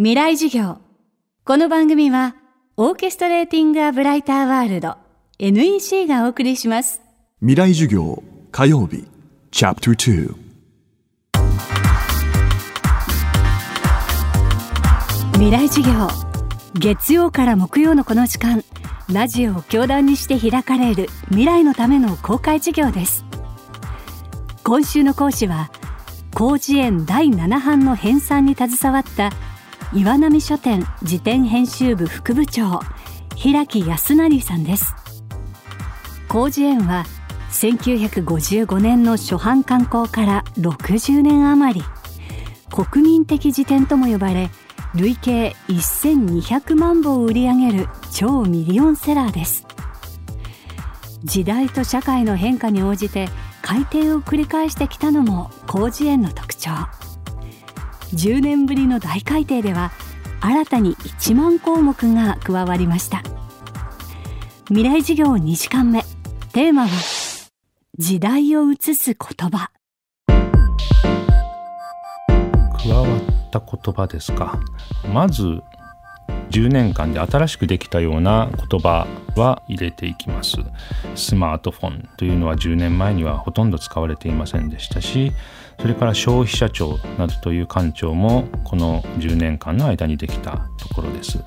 未来授業。この番組はオーケストレーティング・ア・ブライター・ワールド NEC がお送りします。未来授業火曜日チャプター未来授業。月曜から木曜のこの時間ラジオを教壇にして開かれる未来のための公開授業です。今週の講師は広辞苑第7版の編纂に携わった岩波書店辞典編集部副部長平木康成さんです。広辞苑は1955年の初版刊行から60年余り。国民的辞典とも呼ばれ累計1200万部を売り上げる超ミリオンセラーです。時代と社会の変化に応じて改訂を繰り返してきたのも広辞苑の特徴。10年ぶりの大改訂では新たに1万項目が加わりました。未来事業2時間目。テーマは時代を映す言葉。加わった言葉ですか。まず10年間で新しくできたような言葉は入れていきます。スマートフォンというのは10年前にはほとんど使われていませんでしたしそれから消費者庁などという官庁もこの10年間の間にできたところです、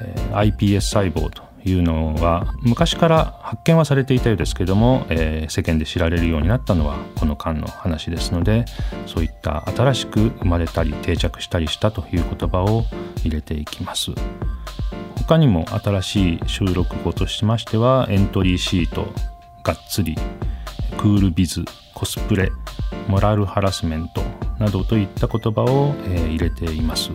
え、iPS 細胞というのは昔から発見はされていたようですけども、えー、世間で知られるようになったのはこの間の話ですのでそういった新しく生まれたり定着したりしたという言葉を入れていきます。他にも新しい収録語としましてはエントリーシートがっつりクールビズコスプレモラルハラスメントなどといった言葉を、えー、入れています。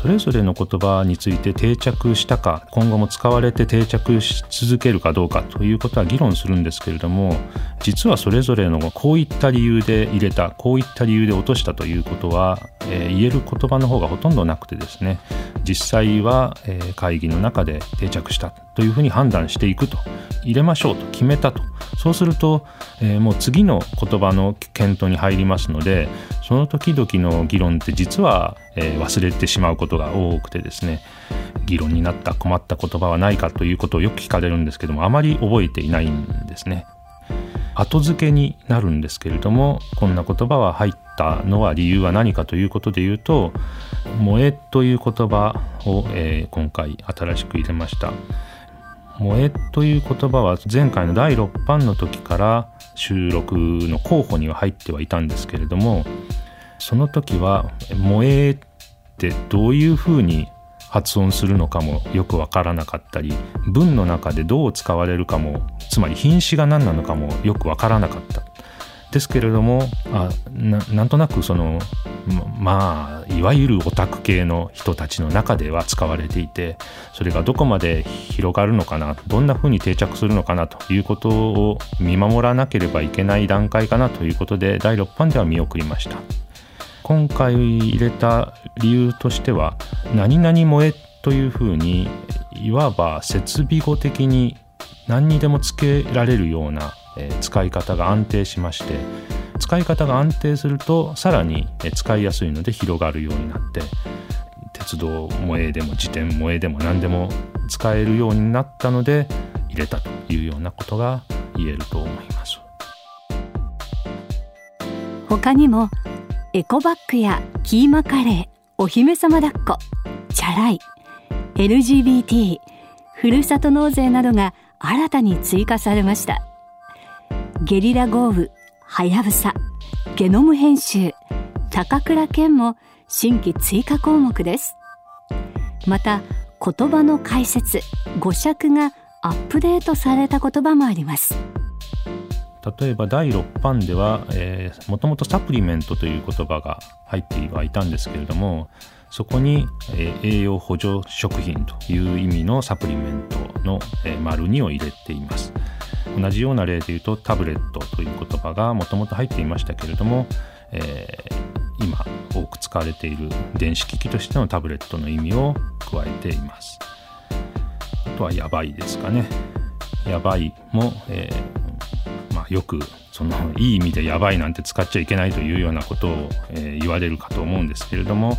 それぞれの言葉について定着したか今後も使われて定着し続けるかどうかということは議論するんですけれども実はそれぞれのこういった理由で入れたこういった理由で落としたということは、えー、言える言葉の方がほとんどなくてですね実際は、えー、会議の中で定着したというふうに判断していくと入れましょうと決めたと。そうすると、えー、もう次の言葉の検討に入りますのでその時々の議論って実は、えー、忘れてしまうことが多くてですね議論になった困った言葉はないかということをよく聞かれるんですけどもあまり覚えていないんですね。後付けになるんですけれどもこんな言葉は入ったのは理由は何かということで言うと「萌え」という言葉を、えー、今回新しく入れました。萌えという言葉は前回の第6版の時から収録の候補には入ってはいたんですけれどもその時は「萌え」ってどういうふうに発音するのかもよくわからなかったり文の中でどう使われるかもつまり品詞が何なのかもよくわからなかった。ですけれどもあなんとなくそのまあいわゆるオタク系の人たちの中では使われていてそれがどこまで広がるのかなどんなふうに定着するのかなということを見守らなければいけない段階かなということで第6版では見送りました。今回入れた理由としては「何々萌え」というふうにいわば設備語的に何にでもつけられるようなえ使い方が安定しまして使い方が安定するとさらに使いやすいので広がるようになって鉄道萌えでも自転萌えでも何でも使えるようになったので入れたというようなことが言えると思います。他にもエコバッグやキーマカレーお姫様抱っこチャラい LGBT ふるさと納税などが新たに追加されました。ゲリラ豪雨はやぶさゲノム編集高倉健も新規追加項目です。また言葉の解説語釈がアップデートされた言葉もあります。例えば第6版では、えー、もともとサプリメントという言葉が入ってはいたんですけれどもそこに、えー、栄養補助食品という意味のサプリメントの、えー、丸2を入れています。同じような例で言うとタブレットという言葉がもともと入っていましたけれども、えー、今多く使われている電子機器としてのタブレットの意味を加えています。あとはやばいですかね。やばいも、えー、よくそのいい意味でやばいなんて使っちゃいけないというようなことを、えー、言われるかと思うんですけれども、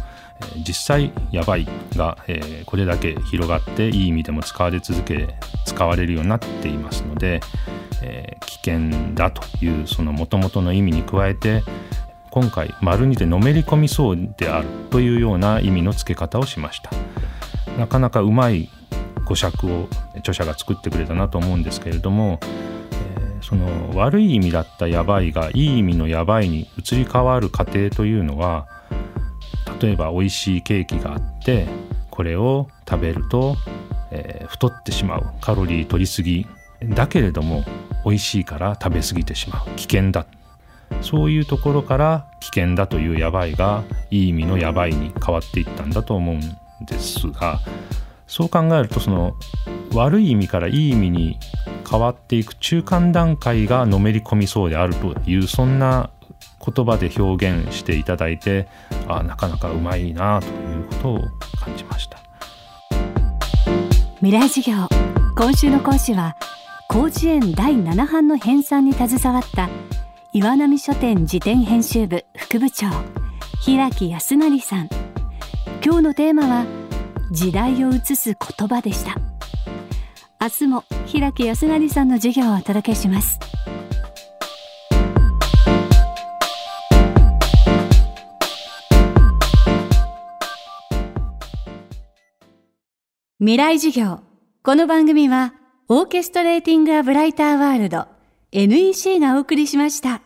実際やばいが、えー、これだけ広がっていい意味でも使われ続け使われるようになっていますので、えー、危険だというその元々の意味に加えて今回丸にでのめり込みそうであるというような意味の付け方をしました。なかなかうまい語釈を著者が作ってくれたなと思うんですけれども、その悪い意味だったやばいがいい意味のやばいに移り変わる過程というのは例えば美味しいケーキがあってこれを食べると、えー、太ってしまうカロリー取りすぎ。だけれども美味しいから食べ過ぎてしまう。危険だ。そういうところから危険だというやばいがいい意味のやばいに変わっていったんだと思うんですがそう考えるとその悪い意味からいい意味に変わっていく中間段階がのめり込みそうであるというそんな言葉で表現していただいてあなかなかうまいなということを感じました。未来授業。今週の講師は広辞苑第7版の編纂に携わった岩波書店辞典編集部副部長平木康成さん。今日のテーマは時代を映す言葉でした。明日も平木康成さんの授業をお届けします。未来授業。この番組はオーケストレーティング・ア・ブライター・ワールド。NEC がお送りしました。